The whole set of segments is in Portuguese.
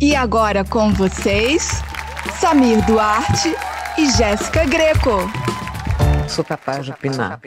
E agora com vocês, Samir Duarte e Jéssica Greco. Sou capaz de opinar.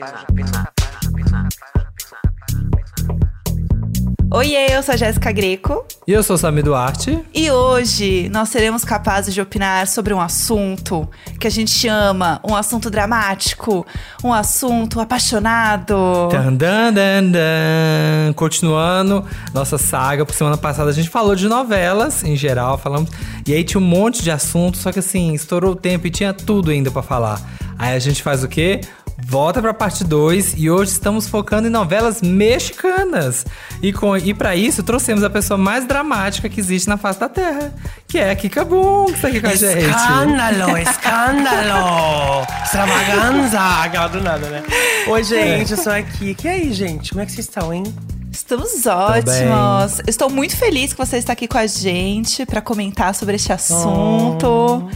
Oiê, eu sou a Jéssica Greco. E eu sou o Sami Duarte. E hoje nós seremos capazes de opinar sobre um assunto que a gente ama, um assunto dramático, um assunto apaixonado. Dan, dan, dan, dan. Continuando nossa saga, por semana passada a gente falou de novelas em geral, falamos. E aí tinha um monte de assunto, só que assim, estourou o tempo e tinha tudo ainda pra falar. Aí a gente faz o quê? Volta pra parte 2 e hoje estamos focando em novelas mexicanas. E, com, e para isso trouxemos a pessoa mais dramática que existe na face da Terra, que é a Kika Boom, que está aqui com a gente. Escândalo, escândalo! Extravaganza! Aquela do nada, né? Oi, gente, eu sou a Kika. E aí, gente, como é que vocês estão, hein? Estamos ótimos. Estou muito feliz que você está aqui com a gente para comentar sobre este assunto.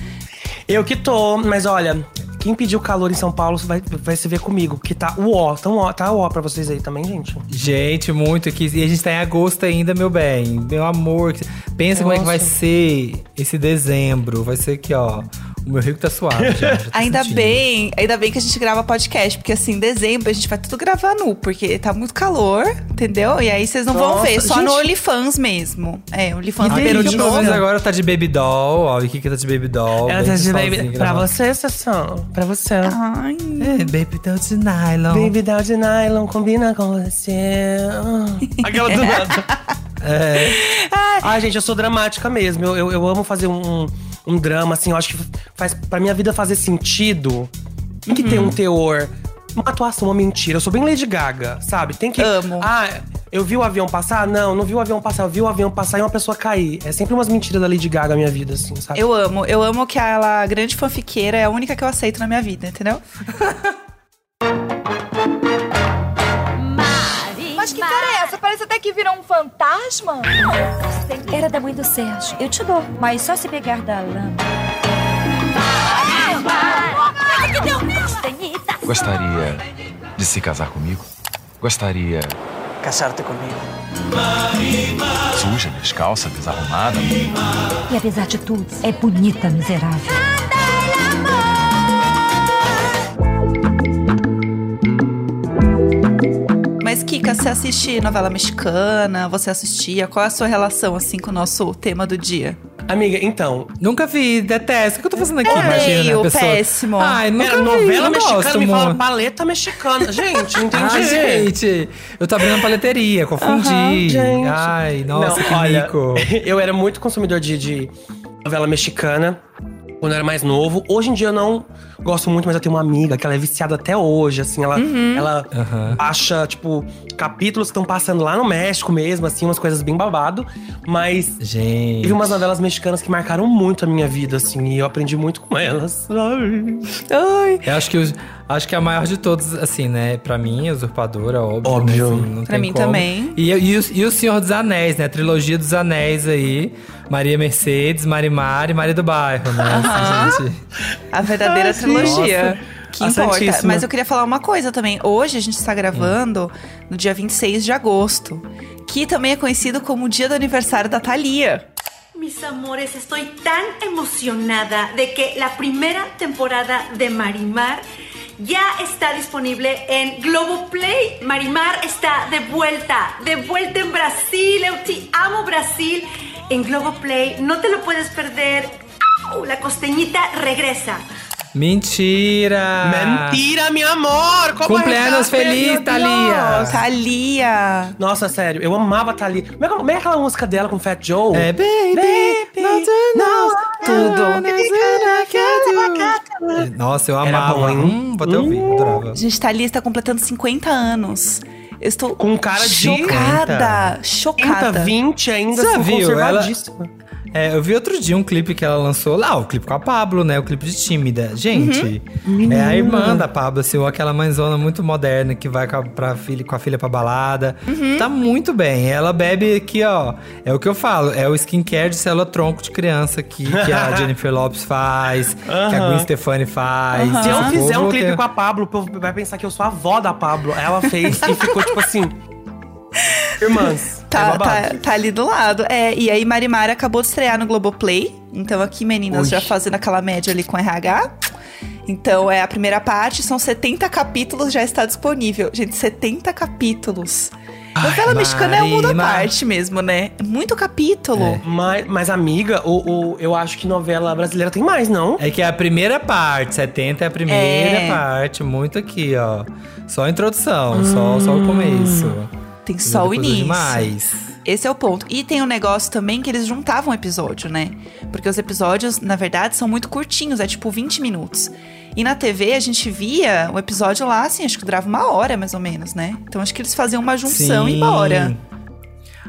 Eu que tô, mas olha, quem pediu calor em São Paulo vai, vai se ver comigo, que tá o ó, tá o ó pra vocês aí também, gente. Gente, muito aqui. E a gente tá em agosto ainda, meu bem. Meu amor. Pensa como é que vai ser esse dezembro. Vai ser aqui, ó. O meu rico tá suave já. já tô Ainda sentindo. bem, ainda bem que a gente grava podcast, porque assim, em dezembro a gente vai tudo gravar nu, porque tá muito calor, entendeu? E aí vocês não vão Nossa, ver, só gente. no OnlyFans mesmo. É, OnlyFans liberou de novo. agora tá de baby doll. Ó, o Kika tá de baby doll. Ela tá de baby. Pra gravando. você, Sassão. Pra você. Ai. É, baby doll de nylon. Baby doll de nylon combina com você. Aquela do nada. É. Ai, gente, eu sou dramática mesmo. Eu, eu, eu amo fazer um, um drama, assim. Eu acho que faz pra minha vida fazer sentido. Tem que ter um teor. Uma atuação, uma mentira. Eu sou bem Lady Gaga, sabe? Tem que. Amo. Ah, eu vi o avião passar? Não, não vi o avião passar. Eu vi o avião passar e uma pessoa cair. É sempre umas mentiras da Lady Gaga na minha vida, assim, sabe? Eu amo, eu amo que ela, grande fanfiqueira, é a única que eu aceito na minha vida, entendeu? Mas que cara é Parece até que virou um fantasma. Era da mãe do Sérgio. Eu te dou, mas só se pegar da lama. Gostaria de se casar comigo? Gostaria Casar-te comigo. suja, descalça, desarrumada? E apesar de tudo, é bonita, miserável. Você assiste novela mexicana? Você assistia? Qual é a sua relação, assim, com o nosso tema do dia? Amiga, então. Nunca vi, detesto. O que eu tô fazendo aqui? É Imagina, pessoa... péssimo. Ai, nunca Era vi, novela mexicana, gosto me fala paleta mexicana. Gente, não entendi. Ai, gente, eu tô abrindo a paleteria, confundi. Gente. Ai, nossa, Não, que olha, mico. Eu era muito consumidor de, de novela mexicana quando eu era mais novo. Hoje em dia eu não gosto muito, mas eu tenho uma amiga que ela é viciada até hoje, assim. Ela, ela Aham. acha, tipo, capítulos que estão passando lá no México mesmo, assim, umas coisas bem babado. Mas Gente. teve umas novelas mexicanas que marcaram muito a minha vida, assim. E eu aprendi muito com elas. Ai. Ai. Eu acho que, os- acho que a maior de todos, assim, né? Pra mim, Usurpadora, óbvio. Óbvio. né, assim, não Pra tem mim como. também. E, e, o, e o Senhor dos Anéis, né? A trilogia dos Anéis aí. Maria Mercedes, Marimar e Maria do Bairro, né? Assim, gente. A verdadeira Sim. trilogia. Que A importa. Santíssima. Mas eu queria falar uma coisa também. Hoje a gente está gravando no dia 26 de agosto, que também é conhecido como o dia do aniversário da Thalia. Mis amores, estoy tan emocionada de que la primera temporada de Marimar ya está disponible en Globoplay. Marimar está de vuelta, de vuelta en Brasil. Eu te amo Brasil. En Globoplay no te lo puedes perder. ¡Au! La costeñita regresa. Mentira! Mentira, meu amor! Como Cumpleaños é que- feliz! Thalia! Thalia! Nossa, sério, eu amava Thalia. Como é, como é aquela música dela com Fat Joe? É, baby, not to know, Tudo. Nossa, eu Era amava. bom, hein? Hum, vou até ouvir, adorava. Gente, Thalia está completando 50 anos. Eu estou Com cara de- chocada. Chocada. 30, 20 ainda, Você assim, viu? Ela- conservadíssima. É, eu vi outro dia um clipe que ela lançou lá, o clipe com a Pablo, né? O clipe de Tímida. Gente, é a irmã da Pablo, assim, ou aquela mãezona muito moderna que vai com a, pra filha, com a filha pra balada. Tá muito bem. Ela bebe aqui, ó. É o que eu falo, é o skincare de célula tronco de criança que, que a Jennifer Lopes faz, que a. Gwen Stefani faz. Se eu fizer um clipe tem- com a Pablo, o povo vai pensar que eu sou a avó da Pablo. Ela fez e ficou tipo assim. Irmãs. é Tá, babado. tá, tá ali do lado. É, e aí Marimar acabou de estrear no Globoplay. Então aqui, meninas, já fazendo aquela média ali com RH. Então é a primeira parte, são 70 capítulos, já está disponível. Gente, 70 capítulos. Novela mexicana é um mundo à parte mesmo, né? Muito capítulo. É. Mas, mas, amiga, o, o- eu acho que novela brasileira tem mais, não? É que é a primeira parte, 70 é a primeira É. parte, muito aqui, ó. Só a introdução, só, só o começo. Tem só o início. Demais. Esse é o ponto. E tem um negócio também que eles juntavam episódio, né? Porque os episódios, na verdade, são muito curtinhos, é tipo 20 minutos. E na TV a gente via o episódio lá, assim, acho que durava uma hora mais ou menos, né? Então acho que eles faziam uma junção e embora.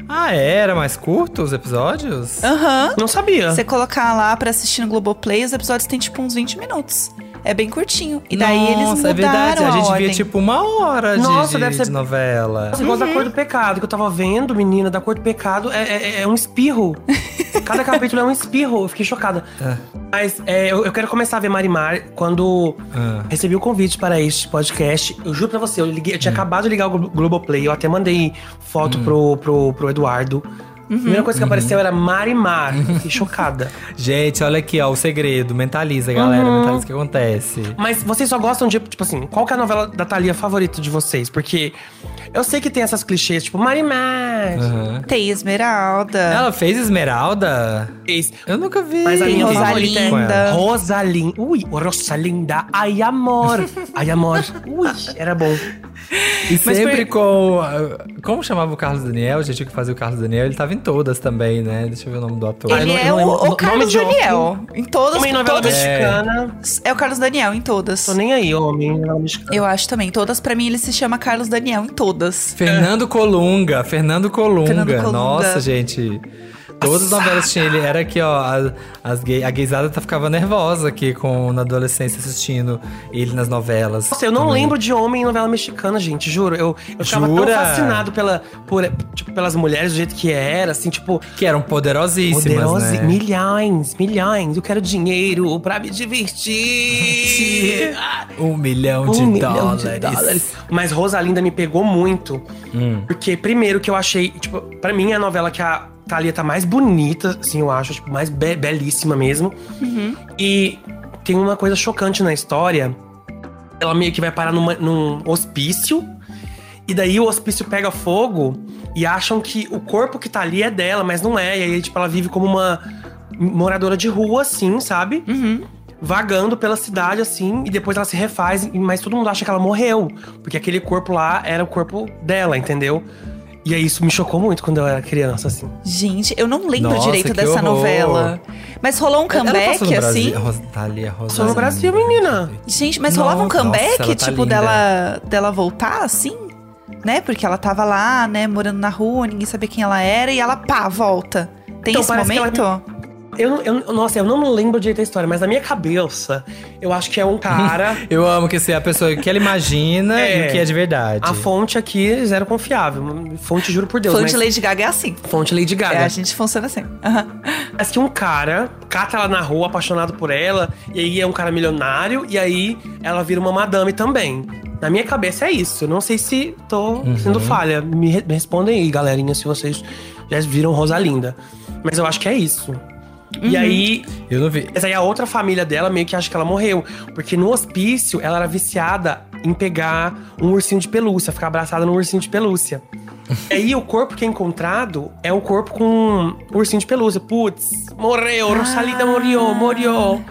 Ah, era mais curto os episódios? Aham. Não sabia. Você colocar lá pra assistir no Globoplay, os episódios têm tipo uns 20 minutos. É bem curtinho. E daí eles Nossa, mudaram é verdade. A, gente ordem. via tipo uma hora de, Nossa, de, deve ser- de novela. Você gosta da Uhum. cor do pecado, que eu tava vendo, menina, da cor do pecado, é, é- é um espirro. Cada capítulo é um espirro, eu fiquei chocada. É. Mas é, eu, eu quero começar a ver Marimar quando Ah. recebi o convite para este podcast. Eu juro pra você, eu, liguei- eu Hum. tinha acabado de ligar o Glo- Globoplay, eu até mandei foto pro, pro, pro Eduardo. A primeira coisa que Uhum. apareceu era Marimar. Fiquei chocada. Gente, olha aqui, ó, o segredo. Mentaliza, galera. Uhum. Mentaliza o que acontece. Mas vocês só gostam de, tipo assim, qual que é a novela da Thalia favorita de vocês? Porque eu sei que tem essas clichês, tipo, Marimar. Aham. Tem Esmeralda. Ela fez Esmeralda? fez. Eu nunca vi. Mas a Tem minha Rosalinda. favorita é ela. Rosalinda. Ui, Rosalinda. Ai, amor. Ai, amor. Ui, era bom. E Mas sempre por- com. ah, Como chamava o Carlos Daniel? Gente, o que fazia o Carlos Daniel, ele tava em todas também, né? Deixa eu ver o nome do ator. Ah, Ele não- é o, o Carlos. Daniel. Em todas. Homem novela todas mexicana. é o Carlos Daniel em todas. Tô nem aí, homem novela mexicana. Eu acho também. Todas, pra mim, ele se chama Carlos Daniel em todas. Fernando Colunga, Fernando Colunga. Fernando Colunga. Nossa, gente. Todas as novelas tinham ele. Era aqui, ó. a- As gay, a gaysada tá, ficava nervosa aqui com, na adolescência assistindo ele nas novelas. Nossa, eu não também. lembro de homem em novela mexicana, gente, juro. Eu, eu ficava tão fascinado pela, por, tipo, pelas mulheres, do jeito que era, assim, tipo, Que eram poderosíssimas. poderosa. né? Milhões, milhões. Eu quero dinheiro pra me divertir. Um milhão de um milhão dólares. de dólares. Mas Rosalinda me pegou muito. Hum. Porque, primeiro, que eu achei, tipo, pra mim a novela que a Thalia tá mais bonita, assim, eu acho, tipo, mais be- belíssima mesmo. E tem uma coisa chocante na história. Ela meio que vai parar numa- num hospício. E daí o hospício pega fogo e acham que o corpo que tá ali é dela, mas não é. E aí, tipo, ela vive como uma moradora de rua, assim, sabe? Vagando pela cidade, assim, e depois ela se refaz, mas todo mundo acha que ela morreu. Porque aquele corpo lá era o corpo dela, entendeu? E aí isso me chocou muito quando eu era criança, assim. Gente, eu não lembro Nossa, direito dessa horror. novela. Mas rolou um Ela comeback, Brasil. assim? Ros- Thalia Rosalinda. Só no Brasil, menina. Gente, mas rolava um Nossa, comeback, ela tá tipo, linda. dela, dela voltar, assim? Né? Porque ela tava lá, né, morando na rua, ninguém sabia quem ela era, e ela, pá, volta. Tem Então, esse ela- momento? Eu, não- eu, nossa, eu não lembro direito da história, mas na minha cabeça, eu acho que é um cara. Eu amo que você é a pessoa que ela imagina É. e o que é de verdade. a fonte aqui é zero confiável. Fonte, juro por Deus. Fonte mas- Lady Gaga é assim. Fonte Lady Gaga. É, a gente funciona assim. Aham. Parece que um cara cata ela na rua, apaixonado por ela, e aí é um cara milionário, e aí ela vira uma madame também. Na minha cabeça é isso. Eu não sei se tô Uhum. sendo falha. Me, re- me respondem aí, galerinha, se vocês já viram Rosalinda. Mas eu acho que é isso. Uhum. E aí, Eu não vi. mas aí a outra família dela meio que acha que ela morreu. Porque no hospício, ela era viciada em pegar um ursinho de pelúcia, ficar abraçada num ursinho de pelúcia. e aí o corpo que é encontrado é um corpo com um ursinho de pelúcia. Putz, morreu, Rosalinda morreu, morreu.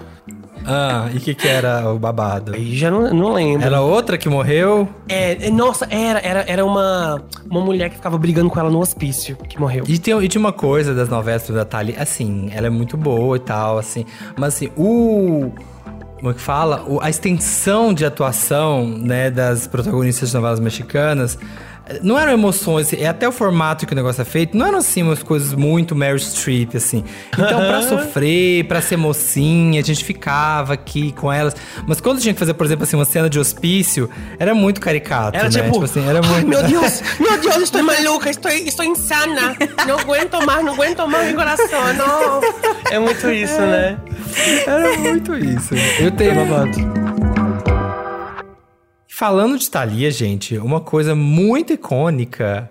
Ah, e o que que era o babado? Aí já não, não lembro. Era outra que morreu? É, é, nossa, era, era, era uma, uma mulher que ficava brigando com ela no hospício, que morreu. E, tem, e tinha uma coisa das novelas da Thalia, assim, ela é muito boa e tal, assim. Mas assim, o. Como é que fala? A extensão de atuação, né, das protagonistas de novelas mexicanas. Não eram emoções, é até o formato que o negócio é feito, não eram assim umas coisas muito Meryl Streep, assim. Então, pra sofrer, pra ser mocinha, a gente ficava aqui com elas. Mas quando tinha que fazer, por exemplo, assim, uma cena de hospício, era muito caricato, Era né? tipo, assim, era "Ai, muito. meu Deus, meu Deus, estou maluca, estou, estou insana. Não aguento mais, não aguento mais meu coração, não. É muito isso, né? Era muito isso. Eu tenho babado. Falando de Thalia, gente, uma coisa muito icônica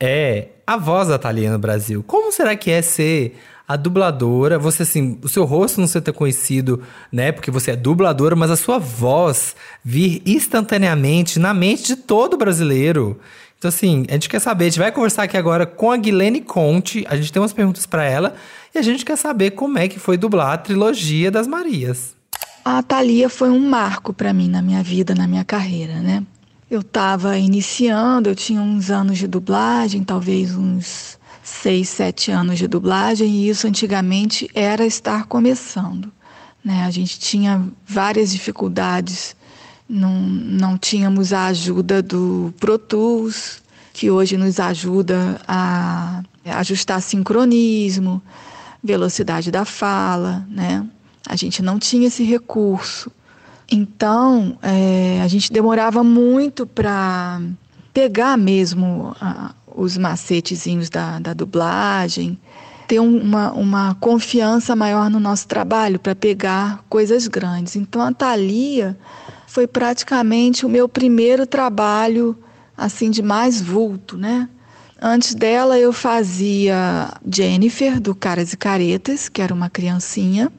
é a voz da Thalia no Brasil. Como será que é ser a dubladora? Você, assim, o seu rosto não ser tão conhecido, né? Porque você é dubladora, mas a sua voz vir instantaneamente na mente de todo brasileiro. Então, assim, a gente quer saber, a gente vai conversar aqui agora com a Guilene Conte. A gente tem umas perguntas para ela e a gente quer saber como é que foi dublar a trilogia das Marias. A Thalia foi um marco para mim na minha vida, na minha carreira, né? Eu estava iniciando, eu tinha uns anos de dublagem, talvez uns seis, sete anos de dublagem, e isso antigamente era estar começando. Né? A gente tinha várias dificuldades, não, não tínhamos a ajuda do Pro Tools, que hoje nos ajuda a ajustar sincronismo, velocidade da fala, né? A gente não tinha esse recurso. Então, é, a gente demorava muito para pegar mesmo a, os macetezinhos da, da dublagem, ter uma, uma confiança maior no nosso trabalho para pegar coisas grandes. Então, a Thalia foi praticamente o meu primeiro trabalho assim de mais vulto, né? Antes dela eu fazia Jennifer do Caras e Caretas, que era uma criancinha.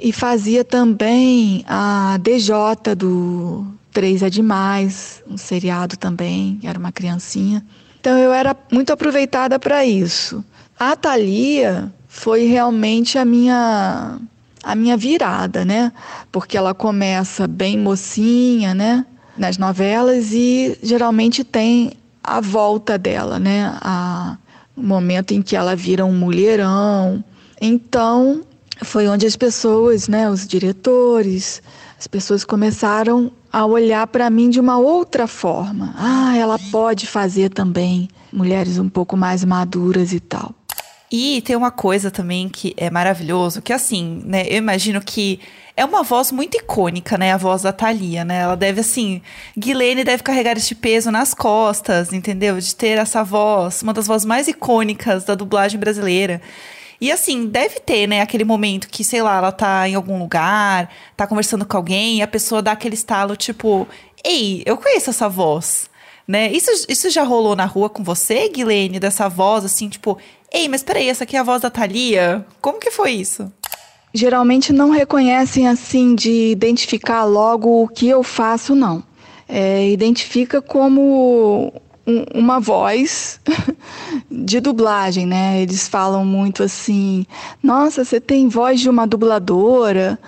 E fazia também a DJ do Três é Demais, um seriado também, era uma criancinha. Então eu era muito aproveitada para isso. A Thalia foi realmente a minha a minha virada, né? Porque ela começa bem mocinha, né? Nas novelas e geralmente tem a volta dela, né? A, o momento em que ela vira um mulherão. Então, foi onde as pessoas, né, os diretores, as pessoas começaram a olhar para mim de uma outra forma. Ah, ela pode fazer também mulheres um pouco mais maduras e tal. E tem uma coisa também que é maravilhoso, que assim, né, eu imagino que é uma voz muito icônica, né, a voz da Thalia, né? Ela deve assim, Guilene deve carregar este peso nas costas, entendeu? De ter essa voz, uma das vozes mais icônicas da dublagem brasileira. E assim, deve ter, né, aquele momento que, sei lá, ela tá em algum lugar, tá conversando com alguém, e a pessoa dá aquele estalo, tipo, ei, eu conheço essa voz. Né? Isso, isso já rolou na rua com você, Guilene, dessa voz, assim, tipo, ei, mas peraí, essa aqui é a voz da Thalia? Como que foi isso? Geralmente não reconhecem assim de identificar logo o que eu faço, não. É, identifica como um, uma voz de dublagem, né? Eles falam muito assim: nossa, você tem voz de uma dubladora.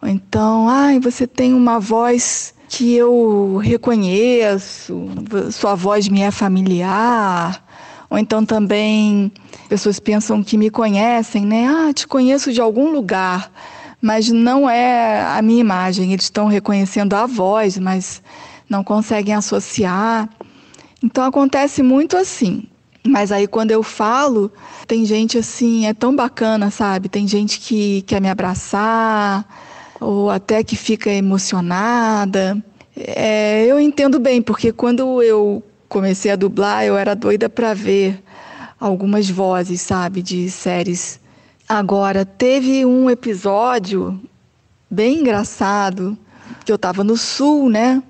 Ou então, ai, você tem uma voz que eu reconheço, sua voz me é familiar. Ou então também pessoas pensam que me conhecem, né? Ah, te conheço de algum lugar, mas não é a minha imagem. Eles estão reconhecendo a voz, mas não conseguem associar. Então acontece muito assim. Mas aí quando eu falo, tem gente assim, é tão bacana, sabe? Tem gente que quer me abraçar, ou até que fica emocionada. É, eu entendo bem, porque quando eu comecei a dublar, eu era doida para ver algumas vozes, sabe, de séries. Agora, teve um episódio bem engraçado, que eu estava no sul, né?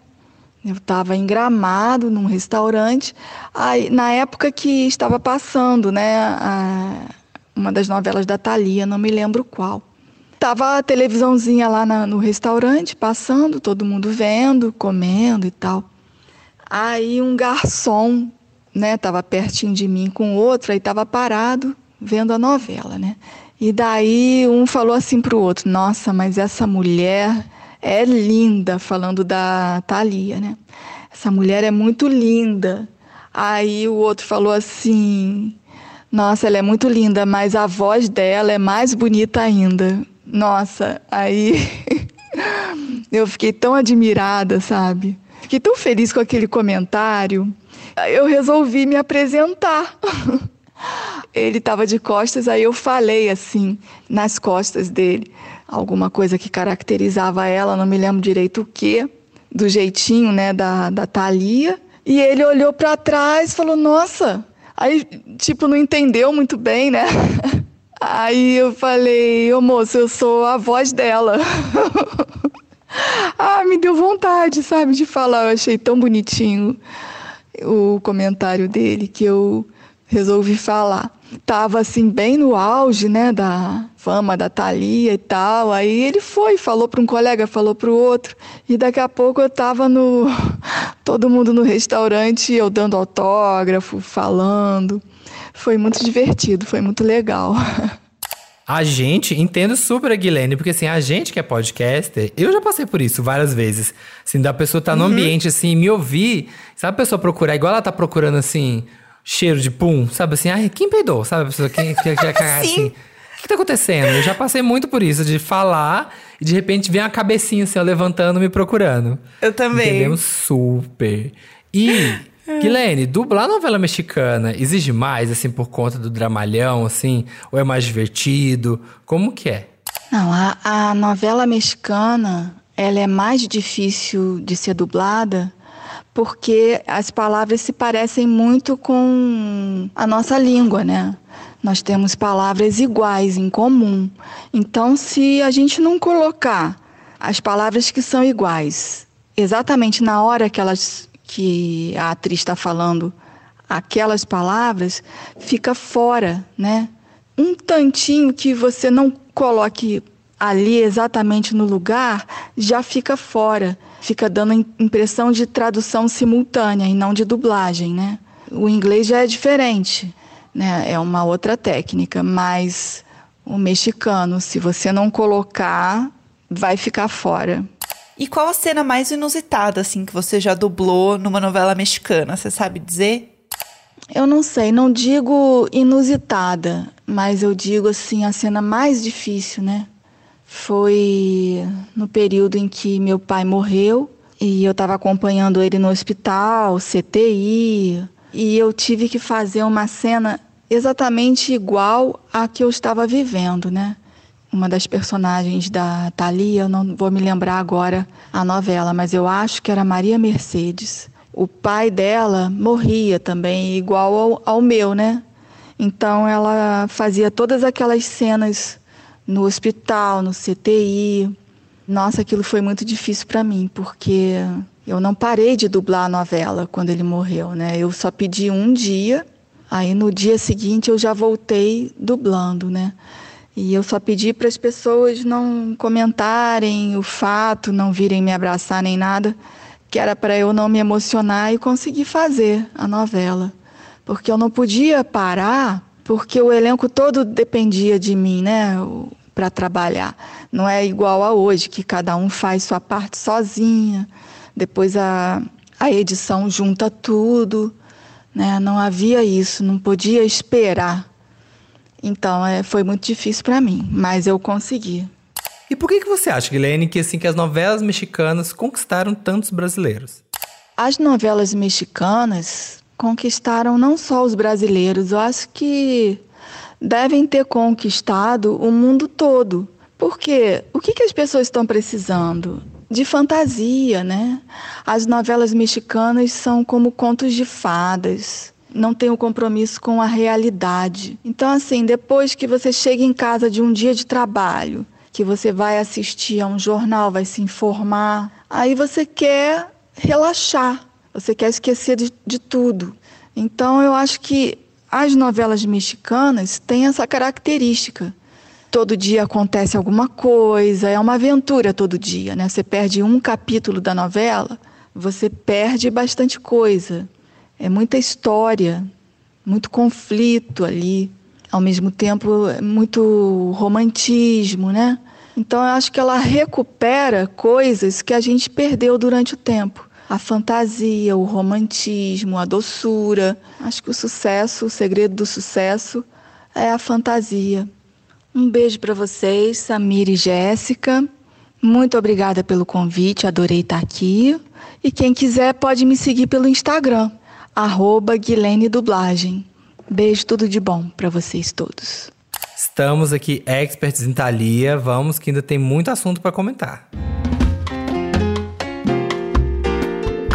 Eu estava em Gramado, num restaurante, aí, na época que estava passando, né, a, uma das novelas da Thalia, não me lembro qual. Tava a televisãozinha lá na, no restaurante, passando, todo mundo vendo, comendo e tal. Aí um garçom, né, tava pertinho de mim com outro, aí tava parado vendo a novela, né? E daí um falou assim pro outro: "Nossa, mas essa mulher é linda, falando da Thalia, né? Essa mulher é muito linda. Aí o outro falou assim: Nossa, ela é muito linda, mas a voz dela é mais bonita ainda. Nossa, aí eu fiquei tão admirada, sabe? Fiquei tão feliz com aquele comentário. Eu resolvi me apresentar. Ele estava de costas, aí eu falei assim, nas costas dele alguma coisa que caracterizava ela, não me lembro direito o que, do jeitinho, né, da, da Thalia. E ele olhou para trás e falou: Nossa! Aí, tipo, não entendeu muito bem, né? Aí eu falei: Ô moço, eu sou a voz dela. ah, me deu vontade, sabe, de falar. Eu achei tão bonitinho. o comentário dele que eu resolvi falar. Tava assim bem no auge, né, da fama da Thalia e tal. Aí ele foi, falou para um colega, falou para o outro. E daqui a pouco eu tava no todo mundo no restaurante, eu dando autógrafo, falando. Foi muito divertido, foi muito legal. A gente, entendo super a Guilherme, porque assim, a gente que é podcaster, eu já passei por isso várias vezes. Assim, da pessoa estar tá no uhum. ambiente, assim, me ouvir. Sabe a pessoa procurar, igual ela tá procurando, assim, cheiro de pum, sabe assim? Ai, quem peidou? Sabe a pessoa que, que, que, assim? O que tá acontecendo? Eu já passei muito por isso, de falar e de repente vem a cabecinha assim, ó, levantando, me procurando. Eu também. Entendemos super. E Guilene, dublar novela mexicana exige mais, assim, por conta do dramalhão, assim? Ou é mais divertido? Como que é? Não, a, a novela mexicana, ela é mais difícil de ser dublada porque as palavras se parecem muito com a nossa língua, né? Nós temos palavras iguais em comum. Então, se a gente não colocar as palavras que são iguais exatamente na hora que elas que a atriz está falando aquelas palavras, fica fora, né? Um tantinho que você não coloque ali exatamente no lugar, já fica fora. Fica dando impressão de tradução simultânea e não de dublagem, né? O inglês já é diferente, né? É uma outra técnica, mas o mexicano, se você não colocar, vai ficar fora. E qual a cena mais inusitada, assim, que você já dublou numa novela mexicana? Você sabe dizer? Eu não sei, não digo inusitada, mas eu digo, assim, a cena mais difícil, né? Foi no período em que meu pai morreu e eu estava acompanhando ele no hospital, CTI, e eu tive que fazer uma cena exatamente igual à que eu estava vivendo, né? uma das personagens da Thalia, não vou me lembrar agora a novela, mas eu acho que era Maria Mercedes. O pai dela morria também, igual ao, ao meu, né? Então ela fazia todas aquelas cenas no hospital, no CTI. Nossa, aquilo foi muito difícil para mim, porque eu não parei de dublar a novela quando ele morreu, né? Eu só pedi um dia, aí no dia seguinte eu já voltei dublando, né? E eu só pedi para as pessoas não comentarem o fato, não virem me abraçar nem nada, que era para eu não me emocionar e conseguir fazer a novela. Porque eu não podia parar, porque o elenco todo dependia de mim, né, para trabalhar. Não é igual a hoje, que cada um faz sua parte sozinha, depois a, a edição junta tudo. Né? Não havia isso, não podia esperar então, é, foi muito difícil para mim, mas eu consegui. E por que, que você acha, Guilherme, que assim que as novelas mexicanas conquistaram tantos brasileiros? As novelas mexicanas conquistaram não só os brasileiros, eu acho que devem ter conquistado o mundo todo. Porque o que, que as pessoas estão precisando? De fantasia, né? As novelas mexicanas são como contos de fadas não tem o um compromisso com a realidade. Então, assim, depois que você chega em casa de um dia de trabalho, que você vai assistir a um jornal, vai se informar, aí você quer relaxar, você quer esquecer de, de tudo. Então, eu acho que as novelas mexicanas têm essa característica. Todo dia acontece alguma coisa, é uma aventura todo dia, né? Você perde um capítulo da novela, você perde bastante coisa. É muita história, muito conflito ali, ao mesmo tempo muito romantismo, né? Então eu acho que ela recupera coisas que a gente perdeu durante o tempo. A fantasia, o romantismo, a doçura. Acho que o sucesso, o segredo do sucesso é a fantasia. Um beijo para vocês, Samir e Jéssica. Muito obrigada pelo convite, adorei estar aqui. E quem quiser pode me seguir pelo Instagram, arroba Guilene Dublagem. Beijo, tudo de bom para vocês todos. Estamos aqui experts em Thalia, vamos que ainda tem muito assunto para comentar.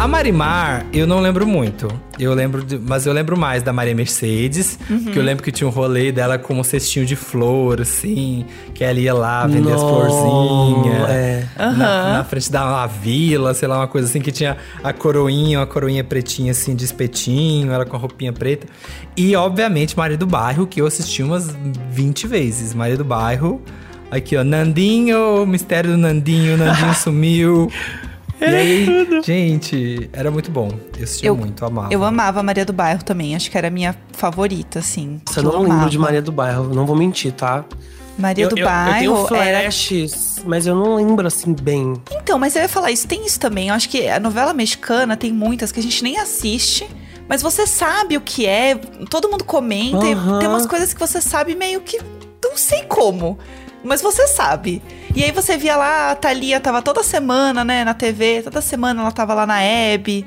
A Marimar, eu não lembro muito. Eu lembro, de- mas eu lembro mais da Maria Mercedes, Uhum. que eu lembro que tinha um rolê dela com um cestinho de flor, assim, que ela ia lá vender as Nossa, florzinhas. é. Na, Aham. na frente da uma vila, sei lá, uma coisa assim, que tinha a coroinha, uma coroinha pretinha, assim, de espetinho, ela com a roupinha preta. E, obviamente, Maria do Bairro, que eu assisti umas 20 vezes. Maria do Bairro. Aqui, ó, Nandinho, o mistério do Nandinho, Nandinho sumiu. E aí, gente, era muito bom. Eu assistia Eu- muito, amava. Eu amava a Maria do Bairro também. Acho que era a minha favorita, assim. Que não lembro amava. de Maria do Bairro, não vou mentir, tá? Maria eu, do eu- Bairro Eu tenho era flashes, mas eu não lembro assim bem. Então, mas eu ia falar isso, tem isso também. Eu acho que a novela mexicana tem muitas que a gente nem assiste, mas você sabe o que é, todo mundo comenta, e Aham. tem umas coisas que você sabe meio que não sei como, mas você sabe. E aí você via lá, a Thalia tava toda semana, né, na TV, toda semana ela tava lá na Hebe,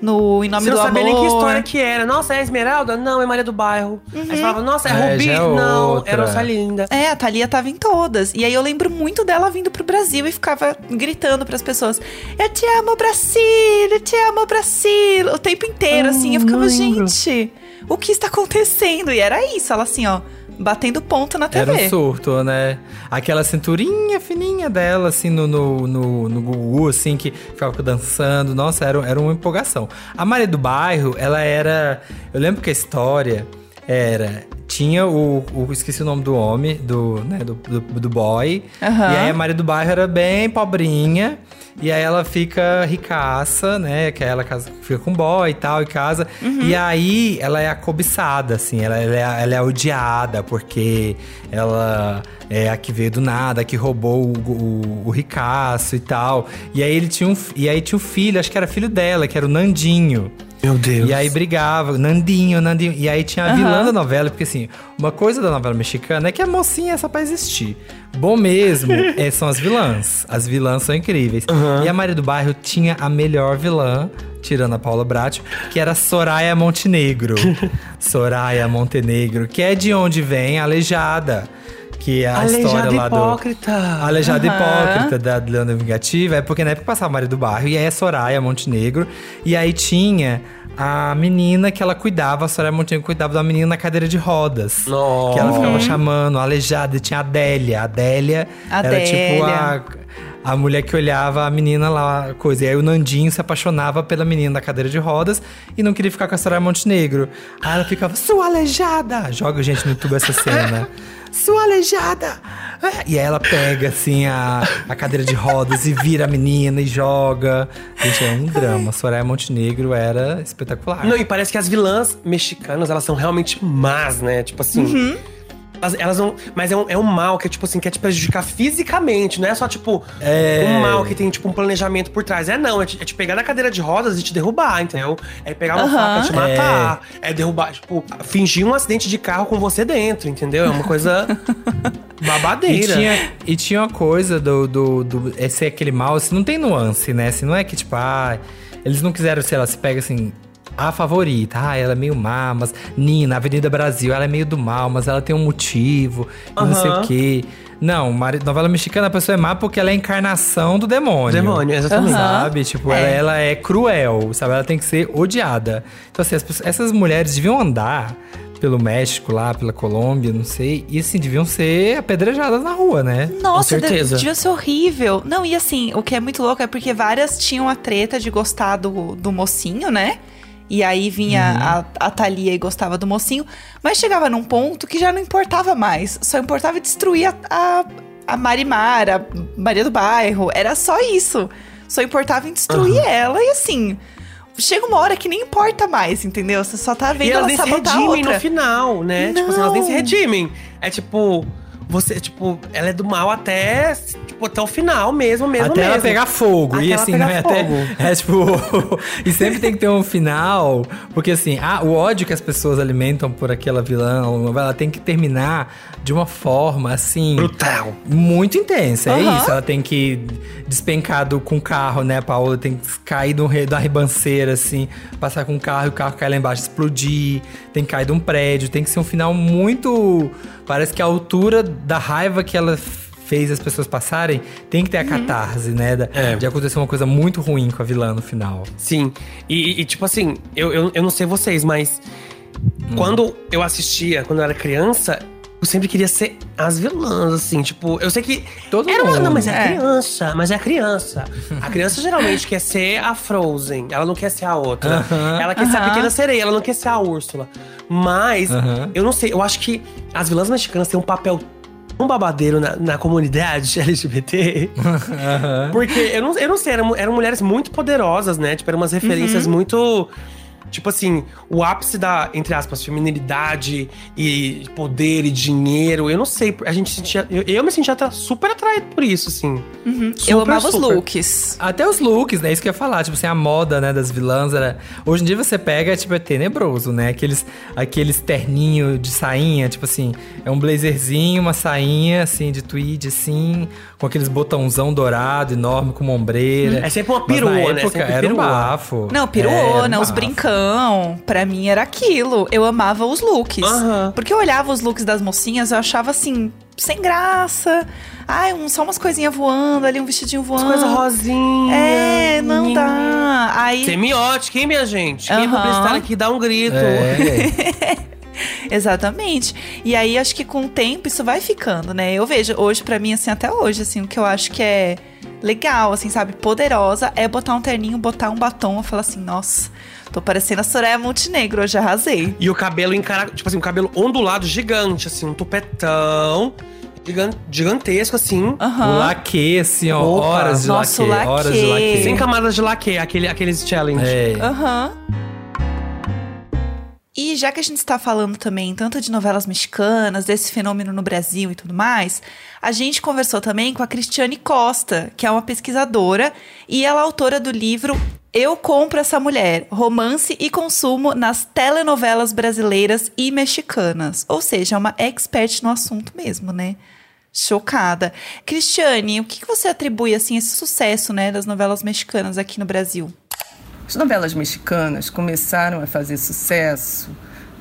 no Em Nome Você do não sabia nem que história que era. Nossa, é Esmeralda? Não, é Maria do Bairro. Aí você falava, nossa, é É, Rubi? é não, era Rosalinda. É, a Thalia tava em todas. E aí eu lembro muito dela vindo pro Brasil e ficava gritando pras pessoas: Eu te amo, Brasil! Eu te amo, Brasil! O tempo inteiro, assim. Eu ficava, lembro. gente, o que está acontecendo? E era isso, ela assim, ó, batendo ponto na TV. Era um surto, né? Aquela cinturinha fininha dela, assim, no, no, no, no Gugu, assim, que ficava dançando. Nossa, era, era uma empolgação. A Maria do Bairro, ela era... Eu lembro que a história era... Tinha o, o- Esqueci o nome do homem, do, né, do, do, do boy. Aham. E aí a Maria do Bairro era bem pobrinha. E aí ela fica ricaça, né? Que aí ela casa, fica com boy e tal, e casa. E aí ela é a cobiçada, assim. Ela, ela, é, ela é odiada, porque ela é a que veio do nada, a que roubou o, o, o ricaço e tal. E aí ele tinha um, e aí tinha um filho, acho que era filho dela, que era o Nandinho. Meu Deus. E aí brigava, Nandinho, Nandinho. E aí tinha a vilã da novela, porque assim, uma coisa da novela mexicana é que a mocinha é só pra existir. Bom mesmo é, são as vilãs. As vilãs são incríveis. E a Maria do Bairro tinha a melhor vilã, tirando a Paula Bratti, que era Soraya Montenegro. Soraya Montenegro, que é de onde vem a Aleijada. Que é a Aleijada história lá do. hipócrita. Aleijada Aham. hipócrita da Leandra Vingativa. É porque na época passava Maria do Bairro e aí é Soraya Montenegro. E aí tinha a menina que ela cuidava, a Soraya Montenegro cuidava da menina na cadeira de rodas. Nossa. Que ela ficava chamando, aleijada. E tinha a Adélia. A Adélia era tipo a, a mulher que olhava a menina lá, coisa. E aí o Nandinho se apaixonava pela menina na cadeira de rodas e não queria ficar com a Soraya Montenegro. Aí ela ficava, sua aleijada! Joga, gente, no YouTube essa cena. Sua aleijada! É, E aí ela pega, assim, a, a cadeira de rodas e vira a menina e joga. Gente, é um drama. Soraya Montenegro era espetacular. Não, e parece que as vilãs mexicanas, elas são realmente más, né? Tipo assim. Uhum. Elas, elas não. Mas é um, é um mal que é, tipo assim, quer te prejudicar fisicamente. Não é só, tipo, É. um mal que tem, tipo, um planejamento por trás. É não, é te, é te pegar na cadeira de rodas e te derrubar, entendeu? É pegar uma Aham. faca e te matar. É. derrubar, tipo, fingir um acidente de carro com você dentro, entendeu? É uma coisa E babadeira. tinha, e tinha uma coisa do, do, do esse aquele mal, assim, não tem nuance, né? Assim, não é que, tipo, ah, eles não quiseram, sei lá, se pega assim. A favorita, ah, ela é meio má, mas Nina, Avenida Brasil, ela é meio do mal, mas ela tem um motivo, e não sei o quê. Não, novela mexicana a pessoa é má porque ela é a encarnação do demônio. Demônio, exatamente. Aham. Sabe? Tipo, É. ela, ela é cruel, sabe? Ela tem que ser odiada. Então, assim, as pessoas- essas mulheres deviam andar pelo México lá, pela Colômbia, não sei, e assim, deviam ser apedrejadas na rua, né? Nossa, Com certeza. de- devia ser horrível. Não, e assim, o que é muito louco é porque várias tinham a treta de gostar do, do mocinho, né? E aí vinha a, a Thalia e gostava do mocinho. Mas chegava num ponto que já não importava mais. Só importava destruir a, a, a Marimar, a Maria do Bairro. Era só isso. Só importava em destruir ela. E assim, chega uma hora que nem importa mais, entendeu? Você só tá vendo E elas ela nem se redimem no final, né? Tipo assim, elas nem se Não. redimem. É tipo, você, tipo, ela é do mal até, tipo, até o final mesmo, mesmo, até mesmo. ela pegar fogo. Até e ela assim, não é até. fogo. É tipo. e sempre tem que ter um final. Porque assim, ah, o ódio que as pessoas alimentam por aquela vilã novela tem que terminar de uma forma assim. Brutal. Muito intensa, é Aham. isso. Ela tem que despencar do, com o carro, né? A Paola tem que cair um re- da ribanceira, assim, passar com o carro e o carro cair lá embaixo, explodir. Tem que cair de um prédio. Tem que ser um final muito. Parece que a altura da raiva que ela fez as pessoas passarem, tem que ter a Uhum. catarse, né? Da- É. De acontecer uma coisa muito ruim com a vilã no final. Sim. E, e- tipo assim, eu, eu, eu não sei vocês, mas quando eu assistia, quando eu era criança, eu sempre queria ser as vilãs, assim, tipo, eu sei que. Todo era mundo. não, mas é, É. criança, mas é criança. A criança geralmente quer ser a Frozen, ela não quer ser a outra. Aham. Ela quer ser a pequena sereia, ela não quer ser a Úrsula. Mas, Aham. eu não sei, eu acho que as vilãs mexicanas têm um papel tão babadeiro na, na comunidade LGBT. Porque eu não, eu não sei, eram, eram mulheres muito poderosas, né? Tipo, eram umas referências muito. Tipo assim, o ápice da, entre aspas, feminilidade e poder e dinheiro. Eu não sei, a gente sentia. Eu, eu me sentia super atraído por isso, assim. eu Super, amava os super. looks. Até os looks, né? Isso que eu ia falar. Tipo assim, a moda, né, das vilãs era. Hoje em dia você pega, tipo, é tenebroso, né? Aqueles, aqueles terninho de sainha, tipo assim, é um blazerzinho, uma sainha, assim, de tweed, assim, com aqueles botãozão dourado, enorme, com uma ombreira. É sempre uma perua, né? época Sempre era um perua. bafo. Não, É, piruona, um os bafo. Brincão. Pra mim era aquilo. Eu amava os looks. Aham. Porque eu olhava os looks das mocinhas, eu achava assim, sem graça. Ai, um- só umas coisinhas voando ali, um vestidinho voando. Coisa rosinha. É, não dá. Aí. Semiótica, hein, minha gente? Quem é publicitário aqui dá um grito. É. Exatamente. E aí acho que com o tempo isso vai ficando, né? Eu vejo hoje pra mim assim até hoje assim, o que eu acho que é legal, assim, sabe, poderosa é botar um terninho, botar um batom, eu falo assim, nossa, tô parecendo a Soraya Montenegro, hoje arrasei. E o cabelo encara, tipo assim, um cabelo ondulado gigante, assim, um tupetão gigan- gigantesco, assim. O laque, assim, ó, Opa. horas de Nossa, laque, o horas de laque. laque. Sem camadas de laque, aquele, aqueles challenge. É. Aham. E já que a gente está falando também tanto de novelas mexicanas, desse fenômeno no Brasil e tudo mais, a gente conversou também com a Cristiane Costa, que é uma pesquisadora e ela é autora do livro Eu Compro Essa Mulher: Romance e Consumo nas Telenovelas Brasileiras e Mexicanas. Ou seja, é uma expert no assunto mesmo, né? Chocada. Cristiane, o que você atribui assim esse sucesso, né, das novelas mexicanas aqui no Brasil? As novelas mexicanas começaram a fazer sucesso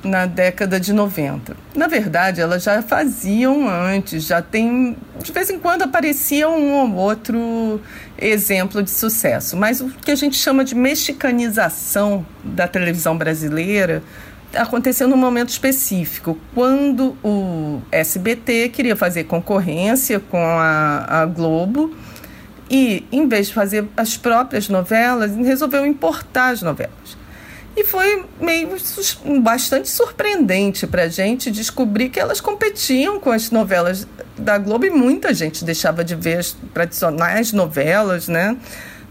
na década de 90. Na verdade, elas já faziam antes, já tem. De vez em quando aparecia um ou outro exemplo de sucesso. Mas o que a gente chama de mexicanização da televisão brasileira aconteceu num momento específico, quando o SBT queria fazer concorrência com a, a Globo e, em vez de fazer as próprias novelas, resolveu importar as novelas. E foi meio bastante surpreendente para a gente descobrir que elas competiam com as novelas da Globo e muita gente deixava de ver as tradicionais novelas, né?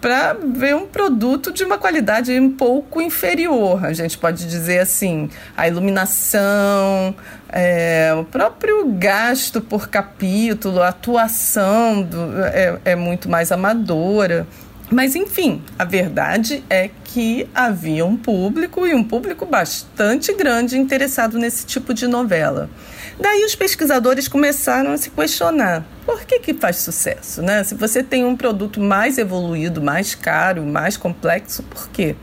Para ver um produto de uma qualidade um pouco inferior. A gente pode dizer assim: a iluminação, é, o próprio gasto por capítulo, a atuação do- é, é muito mais amadora. Mas, enfim, a verdade é que havia um público e um público bastante grande interessado nesse tipo de novela. Daí os pesquisadores começaram a se questionar: por que, que faz sucesso? Né? Se você tem um produto mais evoluído, mais caro, mais complexo, por quê?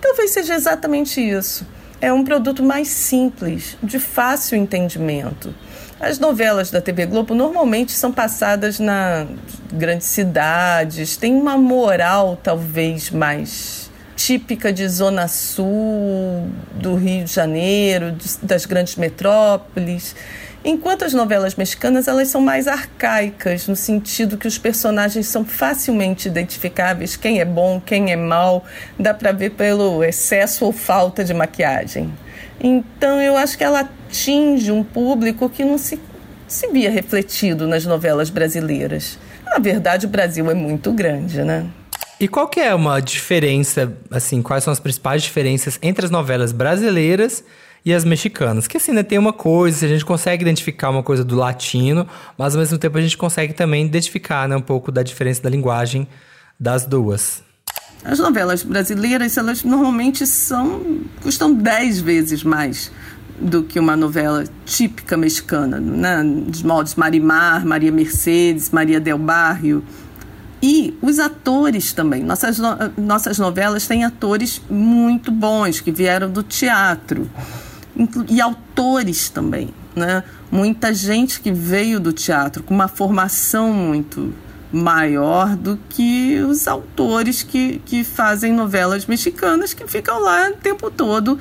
Talvez seja exatamente isso. É um produto mais simples, de fácil entendimento. As novelas da TV Globo normalmente são passadas na grandes cidades, tem uma moral talvez mais típica de Zona Sul, do Rio de Janeiro, das grandes metrópoles. Enquanto as novelas mexicanas elas são mais arcaicas, no sentido que os personagens são facilmente identificáveis, quem é bom, quem é mal, dá para ver pelo excesso ou falta de maquiagem. Então eu acho que ela atinge um público que não se, se via refletido nas novelas brasileiras. Na verdade, o Brasil é muito grande, né? E qual que é uma diferença, assim, quais são as principais diferenças entre as novelas brasileiras e as mexicanas? Que assim, né, tem uma coisa, a gente consegue identificar uma coisa do latino, mas ao mesmo tempo a gente consegue também identificar, né, um pouco da diferença da linguagem das duas. As novelas brasileiras, elas normalmente são custam 10 vezes mais do que uma novela típica mexicana, né? Dos moldes Marimar, Maria Mercedes, Maria del Barrio. E os atores também. Nossas, no- nossas novelas têm atores muito bons que vieram do teatro. E autores também. Né? muita gente que veio do teatro com uma formação muito maior do que os autores que, que fazem novelas mexicanas que ficam lá o tempo todo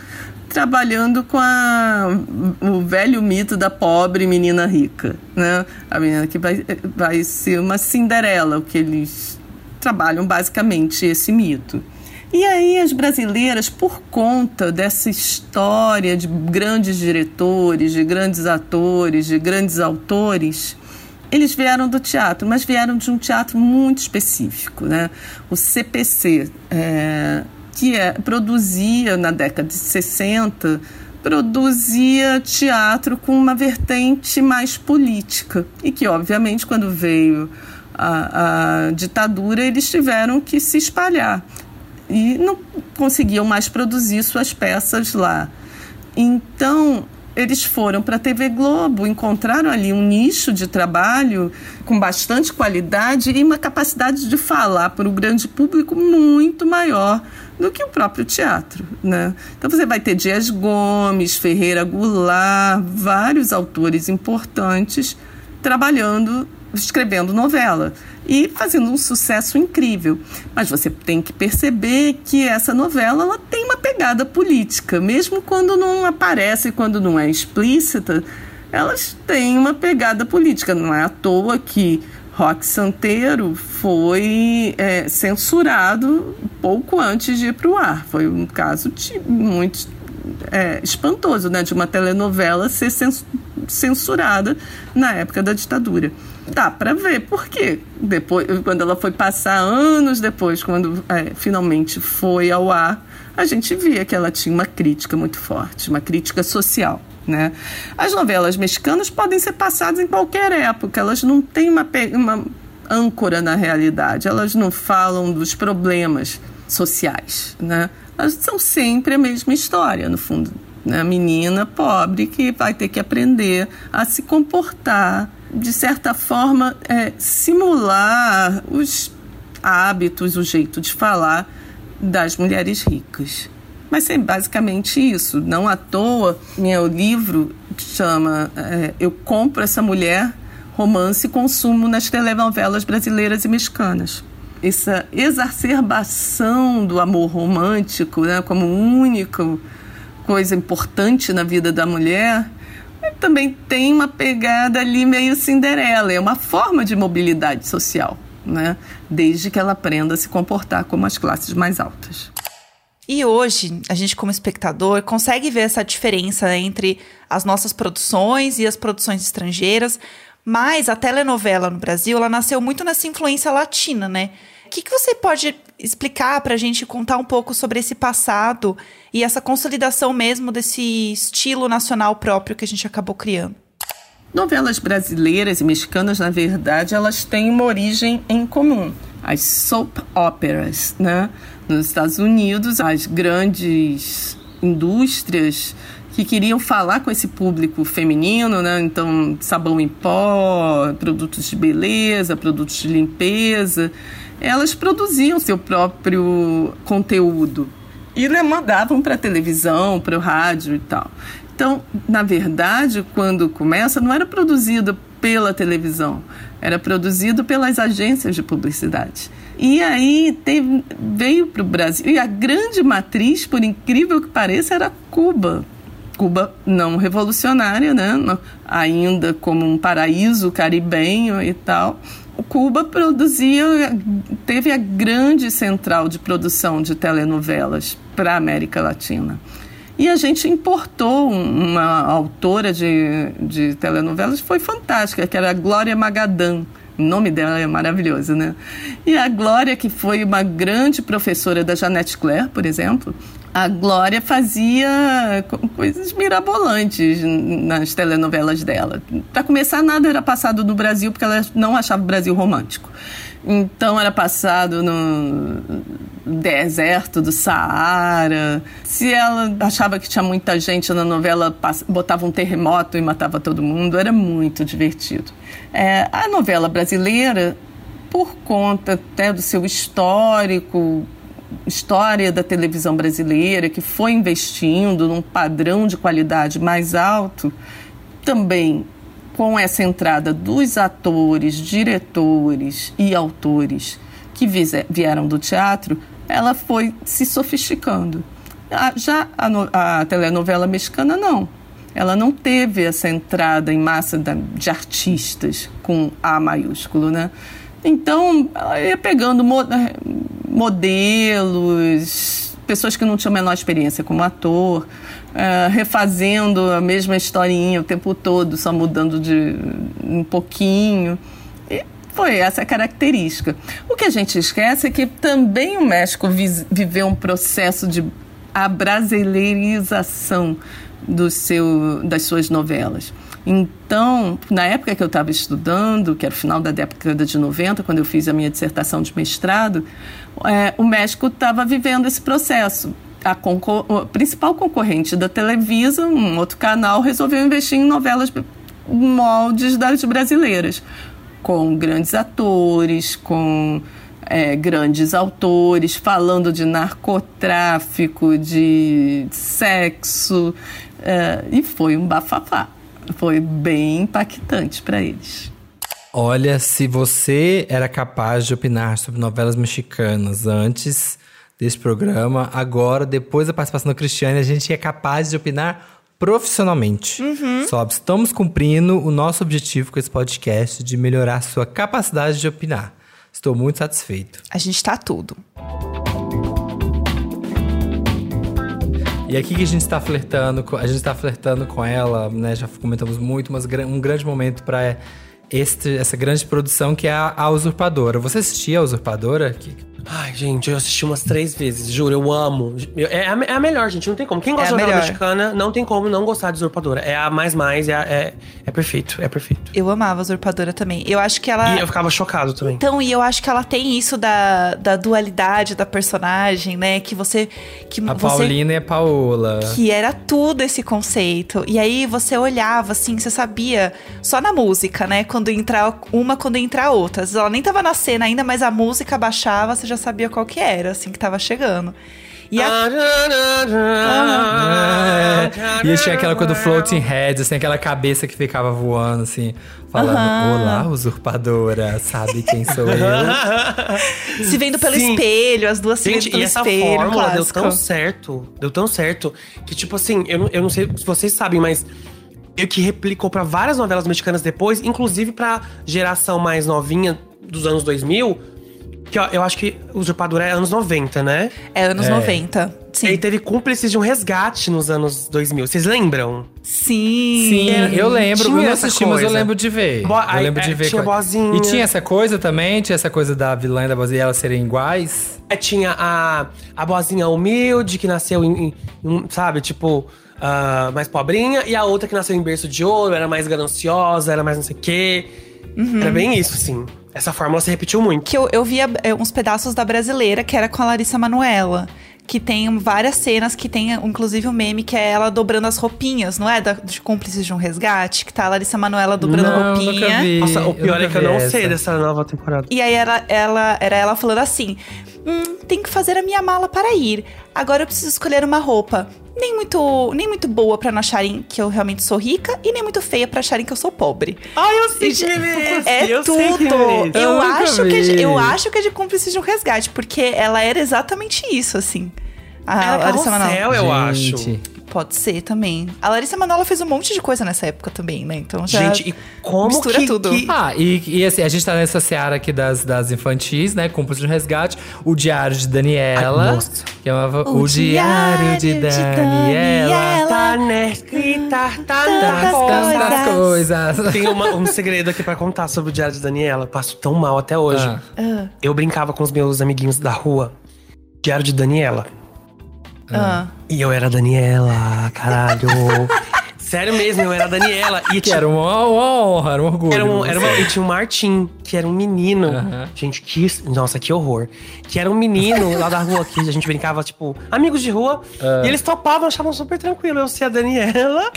trabalhando com a, o velho mito da pobre menina rica, né? A menina que vai, vai ser uma Cinderela, o que eles trabalham basicamente esse mito. E aí as brasileiras, por conta dessa história de grandes diretores, de grandes atores, de grandes autores, eles vieram do teatro, mas vieram de um teatro muito específico, né? O CPC, é, que é, produzia na década de 60, produzia teatro com uma vertente mais política e que, obviamente, quando veio a, a ditadura, eles tiveram que se espalhar e não conseguiam mais produzir suas peças lá. Então, eles foram para a TV Globo, encontraram ali um nicho de trabalho com bastante qualidade e uma capacidade de falar para o grande público muito maior do que o próprio teatro. Né? Então você vai ter Dias Gomes, Ferreira Goulart, vários autores importantes trabalhando, escrevendo novela e fazendo um sucesso incrível. Mas você tem que perceber que essa novela ela tem uma pegada política, mesmo quando não aparece, quando não é explícita, elas têm uma pegada política. Não é à toa que Rock Santeiro foi é, censurado pouco antes de ir para o ar. Foi um caso de, muito é, espantoso, né, de uma telenovela ser censurada na época da ditadura dá para ver por quê. Depois, quando ela foi passar anos depois, quando é, finalmente foi ao ar, a gente via que ela tinha uma crítica muito forte, uma crítica social. Né? As novelas mexicanas podem ser passadas em qualquer época, elas não têm uma, uma âncora na realidade, elas não falam dos problemas sociais. Né? Elas são sempre a mesma história, no fundo. Né? A menina pobre que vai ter que aprender a se comportar de certa forma, é, simular os hábitos, o jeito de falar das mulheres ricas. Mas é basicamente isso. Não à toa, meu livro chama é, Eu Compro Essa Mulher, Romance e Consumo nas Telenovelas Brasileiras e Mexicanas. Essa exacerbação do amor romântico né, como única coisa importante na vida da mulher também tem uma pegada ali meio Cinderela, é uma forma de mobilidade social, né? Desde que ela aprenda a se comportar como as classes mais altas. E hoje, a gente como espectador consegue ver essa diferença entre as nossas produções e as produções estrangeiras, mas a telenovela no Brasil, ela nasceu muito nessa influência latina, né? O que, que você pode explicar para a gente contar um pouco sobre esse passado e essa consolidação mesmo desse estilo nacional próprio que a gente acabou criando? Novelas brasileiras e mexicanas, na verdade, elas têm uma origem em comum. As soap operas, né? Nos Estados Unidos, as grandes indústrias que queriam falar com esse público feminino, né? Então, sabão em pó, produtos de beleza, produtos de limpeza elas produziam seu próprio conteúdo e né, mandavam para a televisão, para o rádio e tal. Então, na verdade, quando começa, não era produzido pela televisão, era produzido pelas agências de publicidade. E aí teve, veio para o Brasil. E a grande matriz, por incrível que pareça, era Cuba. Cuba não revolucionária, né? ainda como um paraíso caribenho e tal. Cuba produzia, teve a grande central de produção de telenovelas para a América Latina. E a gente importou uma autora de, de telenovelas, foi fantástica, que era a Glória Magadã. O nome dela é maravilhoso, né? E a Glória, que foi uma grande professora da Janete Claire, por exemplo, a Glória fazia coisas mirabolantes nas telenovelas dela. Para começar, nada era passado no Brasil porque ela não achava o Brasil romântico. Então era passado no deserto do Saara. Se ela achava que tinha muita gente na novela, botava um terremoto e matava todo mundo. Era muito divertido. É, a novela brasileira, por conta até do seu histórico história da televisão brasileira, que foi investindo num padrão de qualidade mais alto, também com essa entrada dos atores, diretores e autores que vieram do teatro, ela foi se sofisticando. Já a, a telenovela mexicana, não. Ela não teve essa entrada em massa de artistas com A maiúsculo, né? Então, ela ia pegando modelos, pessoas que não tinham a menor experiência como ator, uh, refazendo a mesma historinha o tempo todo, só mudando de um pouquinho. E foi essa a característica. O que a gente esquece é que também o México viveu um processo de abrasileirização do seu, das suas novelas. Então, na época que eu estava estudando, que era o final da década de 90, quando eu fiz a minha dissertação de mestrado, é, o México estava vivendo esse processo. A, a, principal concorrente da Televisa, um outro canal, resolveu investir em novelas moldes das brasileiras, com grandes atores, com é, grandes autores falando de narcotráfico, de sexo, é, e foi um bafafá. Foi bem impactante para eles. Olha, se você era capaz de opinar sobre novelas mexicanas antes desse programa, agora, depois da participação da Cristiane, a gente é capaz de opinar profissionalmente. Uhum. Só estamos cumprindo o nosso objetivo com esse podcast de melhorar sua capacidade de opinar. Estou muito satisfeito. A gente tá tudo. E aqui que a gente está flertando, a gente está flertando com ela, né? Já comentamos muito, mas um grande momento para essa grande produção que é a, a Usurpadora. Você assistia a Usurpadora? Ai, gente, eu assisti umas três vezes, juro, eu amo. É a, é a melhor, gente, não tem como. Quem gosta é de novela mexicana, não tem como não gostar de Usurpadora. É a mais mais, é, a, é, é, perfeito, é perfeito. Eu amava a Usurpadora também. Eu acho que ela... E eu ficava chocado também. Então, e eu acho que ela tem isso da, da dualidade da personagem, né? Que você... Que a você, Paulina e a Paola. Que era tudo esse conceito. E aí você olhava, assim, você sabia, só na música, né? Quando entrar uma, quando entrar outra. Ela nem tava na cena ainda, mas a música baixava, você já sabia qual que era, assim, que tava chegando. E, a... é. e tinha aquela coisa do floating heads, assim, aquela cabeça que ficava voando, assim, falando: Olá, usurpadora, sabe quem sou eu? se vendo pelo Sim. espelho, as duas Gente, se vendo pelo e essa espelho. fórmula deu tão certo, deu tão certo, que, tipo assim, eu, eu não sei se vocês sabem, mas meio que replicou para várias novelas mexicanas depois, inclusive pra geração mais novinha dos anos 2000 que ó, eu acho que o Usurpador é anos 90, né? É anos é. 90. Sim. E teve cúmplices de um resgate nos anos 2000. Vocês lembram? Sim. Sim, eu lembro. Tinha eu não assisti, mas eu lembro de ver. Bo eu lembro de é, ver. Tinha boazinha. E tinha essa coisa também? Tinha essa coisa da vilã e da boazinha elas serem iguais? É, tinha a, a boazinha humilde, que nasceu em, em sabe, tipo… Uh, mais pobrinha, e a outra que nasceu em berço de ouro, era mais gananciosa, era mais não sei o quê. Uhum. Era bem isso, sim. Essa fórmula se repetiu muito. Que eu, eu via é, uns pedaços da brasileira, que era com a Larissa Manuela. Que tem várias cenas que tem, inclusive, um meme que é ela dobrando as roupinhas, não é? Da, de cúmplices de um resgate, que tá a Larissa Manuela dobrando não, roupinha. Nunca vi. Nossa, o pior é que eu não essa. sei dessa nova temporada. E aí era ela, era ela falando assim: hum, tem que fazer a minha mala para ir. Agora eu preciso escolher uma roupa nem muito, nem muito boa para não acharem que eu realmente sou rica e nem muito feia para acharem que eu sou pobre. Ai, eu sei que merece. É eu tudo. Sei que merece. Eu, Eu acho que é eu acho que é de cúmplice de um resgate, porque ela era exatamente isso, assim. A Era Larissa Manoela. carrossel, eu acho. Pode ser também. A Larissa Manoela fez um monte de coisa nessa época também, né? Então já Gente, e como mistura que, tudo. que- Ah, e, e assim, a gente tá nessa seara aqui das, das infantis, né? Cúmplice de resgate. O Diário de Daniela. Ai, nossa. Que chamava O O, Diário de, Diário de Daniela. Daniela. Tá na escrita, tá Tantas na coisas. Tantas coisas. Tem uma- um segredo aqui pra contar sobre o Diário de Daniela. Eu passo tão mal até hoje. Ah. Ah, Eu brincava com os meus amiguinhos da rua. Diário de Daniela. Ah. E eu era a Daniela, caralho. Sério mesmo, eu era a Daniela. E Que tinha- era uma, uma honra, era um orgulho. Era, um, era uma, e tinha o Martim, que era um menino. Gente, que. Nossa, que horror. Que era um menino lá da rua que a gente brincava, tipo, amigos de rua. Ah. E eles topavam, achavam super tranquilo. Eu ser a Daniela.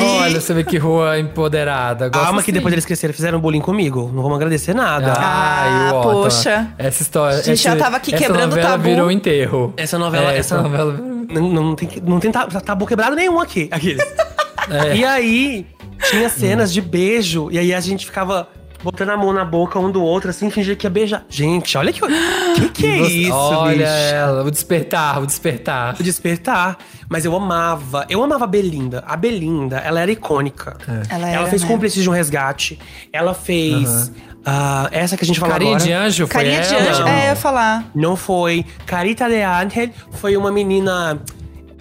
Olha, você vê que rua empoderada. Gosto Calma, que assim. depois eles cresceram, fizeram bullying comigo. Não vamos agradecer nada. Ah, Ai, Otto. poxa. Essa história. A gente já tava aqui essa quebrando novela tabu. virou um enterro. Essa novela- É, essa- essa novela. Não, não tem, que- não tem ta- tabu quebrado nenhum aqui. Aqueles. É. E aí, tinha cenas de beijo, e aí a gente ficava botando a mão na boca um do outro, assim, fingia que ia beijar. Gente, olha que. Que que é isso, Olha bicho? ela, o despertar, o despertar. O despertar. Mas eu amava. Eu amava a Belinda. A Belinda, ela era icônica. Ela Ela era, fez né? cúmplices de um resgate. Ela fez. ah, essa que a gente falou Carinha agora. de anjo, foi Carinha de ela? anjo. Não. É, eu ia falar. Não foi. Carita de Ángel foi uma menina.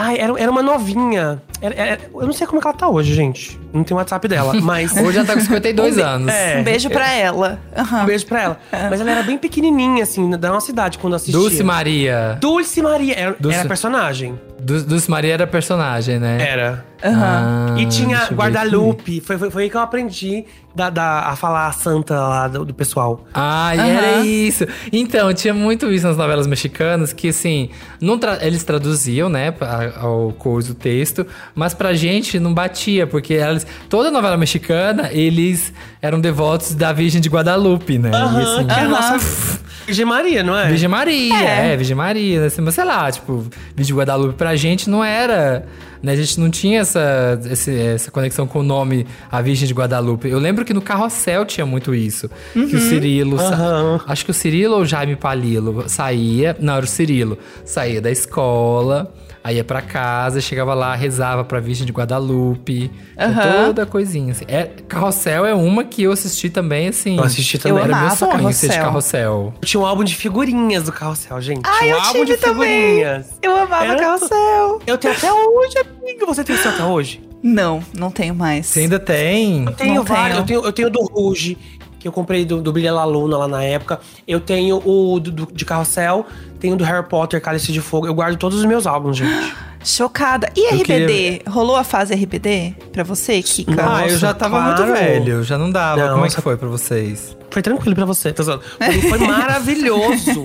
Ai, era, era uma novinha. Era- era- eu não sei como é que ela tá hoje, gente. Não tem WhatsApp dela. Mas. Hoje ela tá com 52 anos. É. Um beijo pra ela. Aham. Um beijo pra ela. Mas ela era bem pequenininha, assim, da nossa idade quando assistia. Dulce Maria. Dulce Maria. Era, Dulce- era personagem. Du- Dulce Maria era personagem, né? Era. Ah, E tinha Guadalupe. Foi, foi, foi aí que eu aprendi da, da- a falar a santa lá do, do pessoal. Ah, e Aham. era isso. Então, tinha muito isso nas novelas mexicanas, que assim, não tra- eles traduziam, né, a- ao coisa o texto, mas pra gente não batia, porque elas, toda novela mexicana, eles eram devotos da Virgem de Guadalupe, né? E, assim, que é a nossa Virgem Maria, não é? Virgem Maria, é, Virgem Maria, assim, Mas sei lá, tipo, Virgem de Guadalupe pra gente não era. Né? A gente não tinha essa, esse- essa conexão com o nome A Virgem de Guadalupe. Eu lembro que no Carrossel tinha muito isso. Que o Cirilo. sa- Aham. Acho que o Cirilo ou o Jaime Palilo saía. Não, era o Cirilo. Saía da escola, aí ia pra casa, chegava lá, rezava pra Virgem de Guadalupe. Aham. Toda coisinha. Assim. É, Carrossel é uma que eu assisti também, assim. Eu assisti também. Era meu sonho ser de Carrossel. Carrossel. Tinha um álbum de figurinhas do Carrossel, gente. Ai, tinha um eu álbum tive de também. figurinhas. Eu amava Era Carrossel. Eu tenho até hoje, amiga. Você tem isso até hoje? Não, não tenho mais. Você ainda tem? Eu tenho Não vários. tenho. Eu tenho, eu tenho do Rouge, que eu comprei do, do Brilha La Luna lá na época. Eu tenho o do, do- de Carrossel. Tenho do Harry Potter, Cálice de Fogo. Eu guardo todos os meus álbuns, gente. Chocada. E Eu RBD? queria- Rolou a fase RBD pra você, Kika? Ah, eu já tava muito claro. velho, já não dava. Não, Como é que foi pra vocês? Foi tranquilo pra você, tá foi maravilhoso.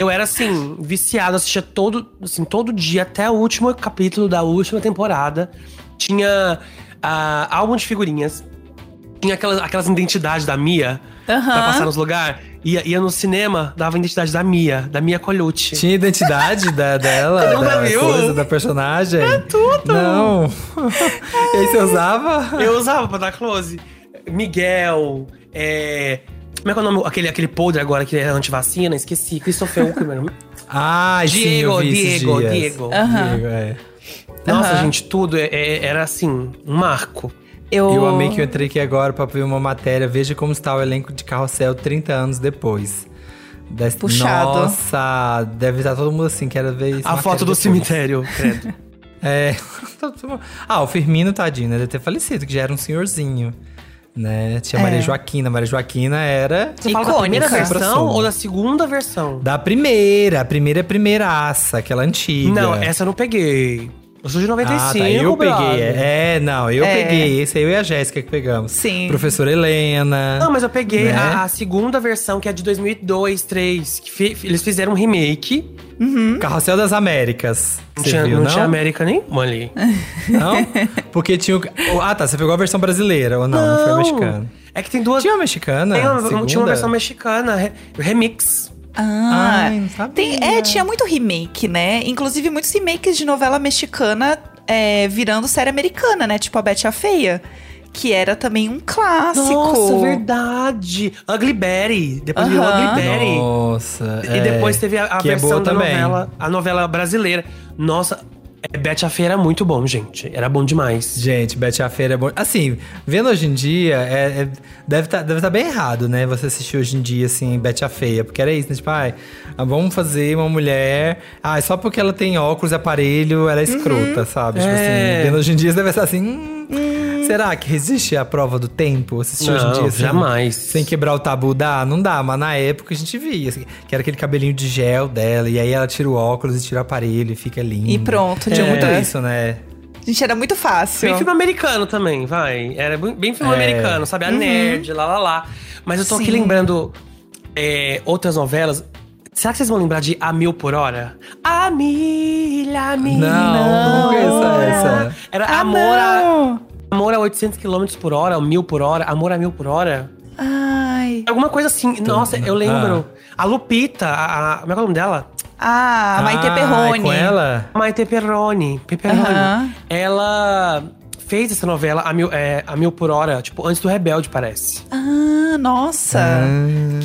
Eu era assim, viciado, assistia todo, assim, todo dia, até o último capítulo da última temporada. Tinha ah, álbum de figurinhas. Tinha aquelas, aquelas identidades da Mia pra Aham. passar nos lugares. Ia, ia no cinema, dava a identidade da Mia, da Mia Colucci. Tinha identidade da, dela, Você nunca da viu? coisa, da personagem? É tudo! Não! e aí você usava? Eu usava pra dar close. Miguel, é. Como é que é o nome? Aquele, aquele podre agora que é antivacina, esqueci. Christopher Uckerman. Ah, sim, Diego, eu vi esses Diego. Diego. Aham. Diego, é. Nossa, gente, tudo é- é- era assim, um marco. Eu, Eu amei que eu entrei aqui agora pra ver uma matéria. Veja como está o elenco de Carrossel 30 anos depois. Das- Puxado. Nossa, deve estar todo mundo assim, quero ver isso. A foto do cemitério, credo. É. ah, o Firmino, tadinho, né? Deve ter falecido, que já era um senhorzinho. Né? Tinha É. Maria Joaquina. Maria Joaquina era Você fala da primeira Icônica. versão ou da segunda versão? da primeira. A primeira é primeiraça, aquela antiga. Não, essa eu não peguei. Eu sou de 95, Ah, tá. Eu brother. peguei. É, não, eu É. peguei. Esse aí eu e a Jéssica que pegamos. Sim. Professora Helena. Não, mas eu peguei Né? a, a segunda versão, que é de 2002, 2003. Que fi- eles fizeram um remake. Carrossel das Américas. Não, tinha, viu, não não? tinha América nenhuma ali. Não? Porque tinha o... Ah, tá. Você pegou a versão brasileira ou não? Não, foi a mexicana. É que tem duas. Tinha uma mexicana? Tem uma, tinha uma versão mexicana, re- remix. Ah, Ai, não sabia. tem, é, tinha muito remake, né? Inclusive muitos remakes de novela mexicana é, virando série americana, né? Tipo a Betty a Feia. Que era também um clássico. Nossa, verdade. Ugly Betty. Depois virou Aham. Ugly Betty. Nossa. E depois teve a, a é versão boa da também. novela, a novela brasileira. Nossa, é, Betty a Feia era muito bom, gente. Era bom demais. Gente, Betty a Feira é bom. Assim, vendo hoje em dia, é, é- deve estar deve tá bem errado, né? Você assistir hoje em dia, assim, Betty a Feia. Porque era isso, né? Tipo, ai, ah, vamos fazer uma mulher. Ah, só porque ela tem óculos e aparelho, ela é escrota, sabe? Tipo É. assim, vendo hoje em dia, você deve estar assim. hum, será que resiste à prova do tempo? Assistir hoje em Não, dia, assim, jamais. Sem quebrar o tabu, dá? Não dá, mas na época a gente via, assim, que era aquele cabelinho de gel dela, e aí ela tira o óculos e tira o aparelho e fica linda. E pronto, Tinha é. muito isso, né? Gente, era muito fácil. Bem filme americano também, vai. Era bem filme É. americano, sabe? A nerd, lá, lá, lá. Mas eu tô aqui Sim. lembrando é, outras novelas. Será que vocês vão lembrar de A Mil por Hora? A Milha, a Milha. Não, não conheço essa. Era Ah, Amor, a, não. amor a 800 km por hora, ou 1000 por hora, Amor a 1000 por hora. Ai. Alguma coisa assim. Nossa, eu lembro. A Lupita, a, a- como é que é o nome dela? Ah, Maite Ah, Perrone. é com ela? Maite Perrone. Perrone. Ela fez essa novela a mil, é, a mil por hora, tipo, antes do Rebelde, parece. Ah, nossa.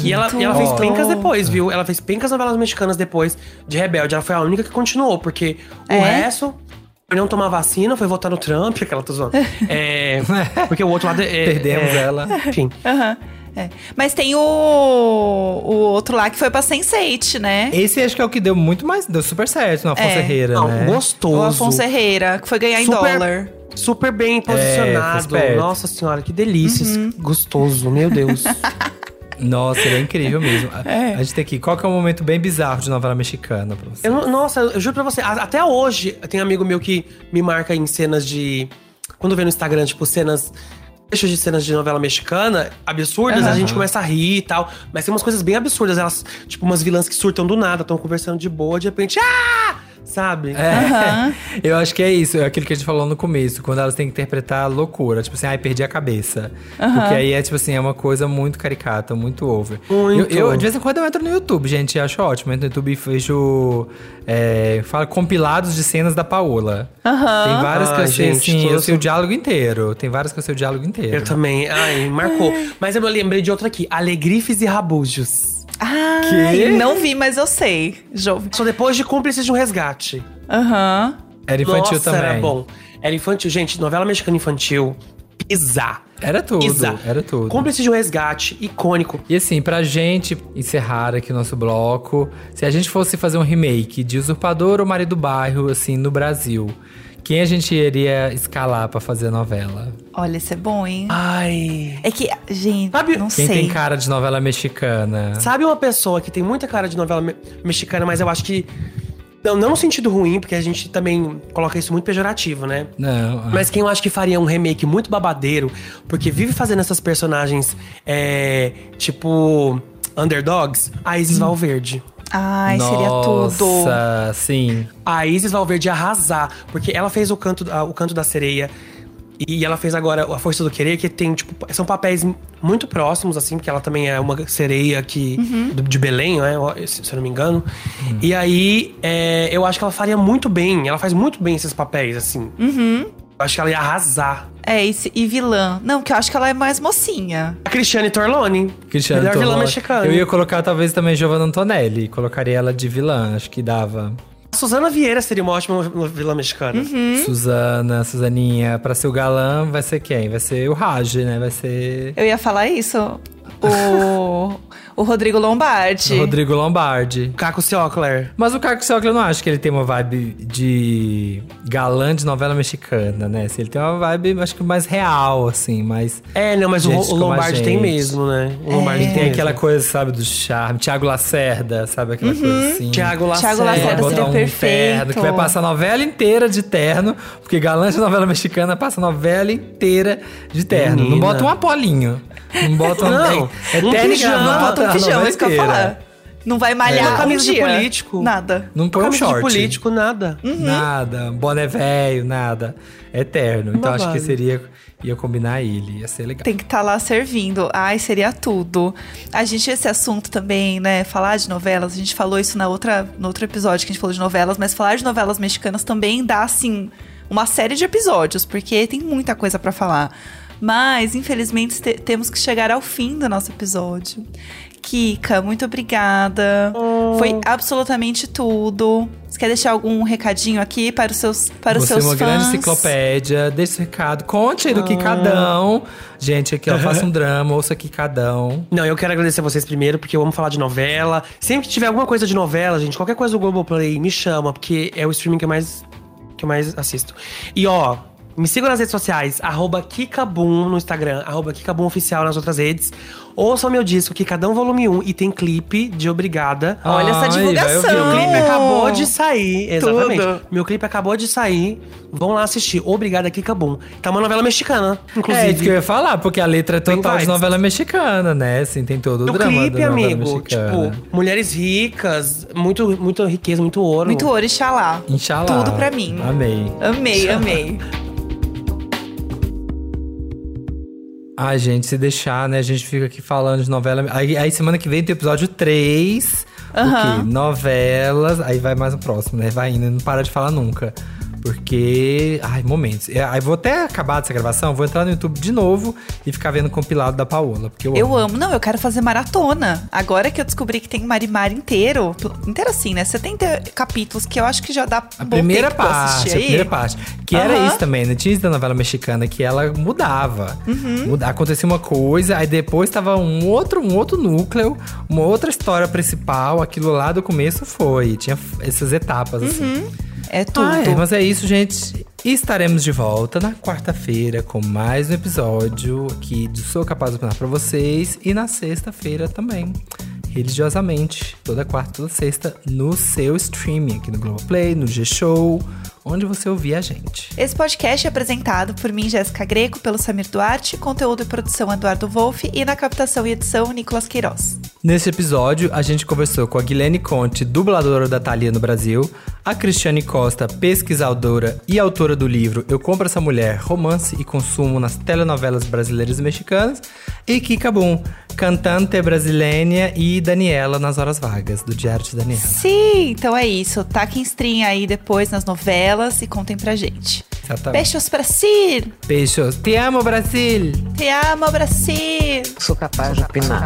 E ela, e ela fez pencas depois, viu? Ela fez pencas novelas mexicanas depois de Rebelde. Ela foi a única que continuou, porque o É? resto. Não tomar vacina, foi votar no Trump, aquela tô zoando. É, porque o outro lado é. Perdemos é- ela. Enfim. Aham. É. Mas tem o, o outro lá que foi pra Sense8, né? Esse acho que é o que deu muito mais. Deu super certo no Afonso É. Herrera, Não, né? gostoso. O Afonso Herrera, que foi ganhar em Super- dólar. Super bem É, posicionado. esperto. Nossa senhora, que delícia. Uhum. Gostoso, meu Deus. Nossa, ele é incrível mesmo. A- É. A gente tem aqui. Qual que é um momento bem bizarro de novela mexicana pra você? Eu nossa, eu juro pra você, a- até hoje tem amigo meu que me marca em cenas de. Quando vê no Instagram, tipo, cenas. Trechos de cenas de novela mexicana absurdas, a Aham. gente começa a rir e tal. Mas tem umas coisas bem absurdas. Elas, tipo, umas vilãs que surtam do nada, estão conversando de boa, de repente. Ah! Sabe? É. Eu acho que é isso, é aquilo que a gente falou no começo, quando elas têm que interpretar loucura, tipo assim, ai, perdi a cabeça. Aham. Porque aí é tipo assim, é uma coisa muito caricata, muito over. Muito. Eu, eu, de vez em quando eu entro no YouTube, gente, eu acho ótimo. Eu entro no YouTube e vejo é, fala, compilados de cenas da Paola. Aham. Tem várias que Ai, eu sei, gente, assim, eu sei o diálogo inteiro. Tem várias que eu sei o diálogo inteiro. Eu também. Ai, marcou. Mas eu me lembrei de outra aqui: Alegrifes e Rabujos. Ah, Quê? não vi, mas eu sei. Jo- Só depois de Cúmplices de um Resgate. Aham. Era infantil Nossa, também. era bom. Era infantil. Gente, novela mexicana infantil, pisar. Era tudo, Pisar. era tudo. Cúmplices de um Resgate, icônico. E assim, pra gente encerrar aqui o nosso bloco, se a gente fosse fazer um remake de Usurpador ou Marido do Bairro, assim, no Brasil, quem a gente iria escalar pra fazer novela? Olha, isso é bom, hein? Ai. É que, gente, não Quem sei. tem cara de novela mexicana? Sabe uma pessoa que tem muita cara de novela me- mexicana, mas eu acho que. Não, não no sentido ruim, porque a gente também coloca isso muito pejorativo, né? Não. ah. Mas quem eu acho que faria um remake muito babadeiro, porque vive fazendo essas personagens, é, tipo, underdogs, a Isis Valverde. Ai, seria tudo. Nossa, sim. A Isis Valverde ia arrasar, porque ela fez o canto, o canto da sereia. E ela fez agora a Força do Querer, que tem, tipo, são papéis muito próximos, assim, porque ela também é uma sereia que, Uhum. de Belém, né? Se eu não me engano. E aí, é, eu acho que ela faria muito bem. Ela faz muito bem esses papéis, assim. Uhum. Eu acho que ela ia arrasar. É, esse, e vilã. Não, que eu acho que ela é mais mocinha. A Cristiane Torlone. Cristiano Melhor vilã mexicana. Eu ia colocar talvez também Giovanna Antonelli. Colocaria ela de vilã, acho que dava. A Suzana Vieira seria uma ótima vilã mexicana. Uhum. Suzana, Suzaninha. Pra ser o galã, vai ser quem? Vai ser o Raj, né? Vai ser Eu ia falar isso. O, o Rodrigo Lombardi. o Rodrigo Lombardi. Caco Ciocler. Mas o Caco Ciocler eu não acho que ele tem uma vibe de galã de novela mexicana, né? Assim, ele tem uma vibe, acho que mais real, assim, mais. É, não, mas o, Lombardi tem mesmo, né? O Lombardi Ele tem, tem aquela mesmo. coisa, sabe, do charme. Tiago Lacerda, sabe? Aquela coisa assim. Tiago Lacerda. Lacerda Botar seria um perfeito. terno, que vai passar a novela inteira de terno, porque galã de novela mexicana passa a novela inteira de terno. Não Menina. bota um apolinho. Não bota um. Não, é, é um terno pijama. gravata Bota um a pijama, novela isso que eu ia falar. Não vai malhar Uma um camisa de dia. político. Nada. Não põe um short. de político, nada. Nada, boné velho, nada. Eterno. Então acho que Babado. seria. Ia combinar ele, ia ser legal. Tem que estar lá servindo. Ai, seria tudo. A gente, esse assunto também, né? Falar de novelas, a gente falou isso na outra, no outro episódio que a gente falou de novelas, mas falar de novelas mexicanas também dá, assim, uma série de episódios, porque tem muita coisa pra falar. Mas, infelizmente, te- temos que chegar ao fim do nosso episódio. Kika, muito obrigada. Foi absolutamente tudo. Você quer deixar algum recadinho aqui para os seus, para os Você é seus uma fãs? grande enciclopédia. Deixa esse recado. Conte aí do Kikadão. Gente, aqui, ó, faça um drama, ouça Kikadão. Não, eu quero agradecer a vocês primeiro, porque eu amo falar de novela. Sempre que tiver alguma coisa de novela, gente, qualquer coisa do Globoplay, me chama, porque é o streaming que eu mais, que eu mais assisto. E ó, me sigam nas redes sociais, arroba Kikabum no Instagram, arroba Kikabum Oficial nas outras redes. Ouçam meu disco, Kikadão Volume 1, e tem clipe de Obrigada. Olha essa divulgação. Meu clipe acabou de sair, exatamente. Tudo. Meu clipe acabou de sair. Vão lá assistir. Obrigada, Kikabum. Tá uma novela mexicana, inclusive. É isso que eu ia falar, porque a letra é total de novela mexicana, né? Assim, tem todo o O drama clipe, amigo, mexicana. tipo, mulheres ricas, muito, muito riqueza, muito ouro. Muito ouro, Xalá. Inshallah. Tudo pra mim. Amei. Amei, amei. Ai, gente, se deixar, né? A gente fica aqui falando de novela. Aí, aí semana que vem tem o episódio 3. Aham. O quê? Novelas. Aí vai mais o próximo, né? Vai indo, não para de falar nunca. Porque. Ai, momentos. É, Aí vou até acabar dessa gravação, vou entrar no YouTube de novo e ficar vendo o compilado da Paola. Porque eu, Eu amo. amo. Não, eu quero fazer maratona. Agora que eu descobri que tem Marimar inteiro. Inteiro assim, né? 70 capítulos, que eu acho que já dá A primeira parte, a primeira parte. Que era Aham. isso também, né? Tinha isso da novela mexicana, que ela mudava. Uhum. Muda- Acontecia uma coisa, aí depois tava um outro, um outro núcleo, uma outra história principal. Aquilo lá do começo foi. Tinha essas etapas, assim. É tudo. Ah, é, mas é isso, gente. E estaremos de volta na quarta-feira com mais um episódio aqui do Sou Capaz de Opinar pra vocês. E na sexta-feira também. Religiosamente, toda quarta, toda sexta, no seu streaming, aqui no Globoplay, no G-Show, onde você ouvir a gente. Esse podcast é apresentado por mim, Jéssica Greco, pelo Samir Duarte, conteúdo e produção Eduardo Wolff e na captação e edição Nicolas Queiroz. Nesse episódio, a gente conversou com a Guilene Conte, dubladora da Thalia no Brasil, a Cristiane Costa, pesquisadora e autora do livro Eu Compro Essa Mulher, Romance e Consumo nas Telenovelas Brasileiras e Mexicanas, e Kika Boom, cantante brasileira e Daniela nas Horas Vagas, do Diário de Daniela. Sim, então é isso. Taquem stream aí depois nas novelas e contem pra gente. Exatamente. Beijos pra Cir! Beijos. Te amo, Brasil! Te amo, Brasil! Sou capaz de opinar.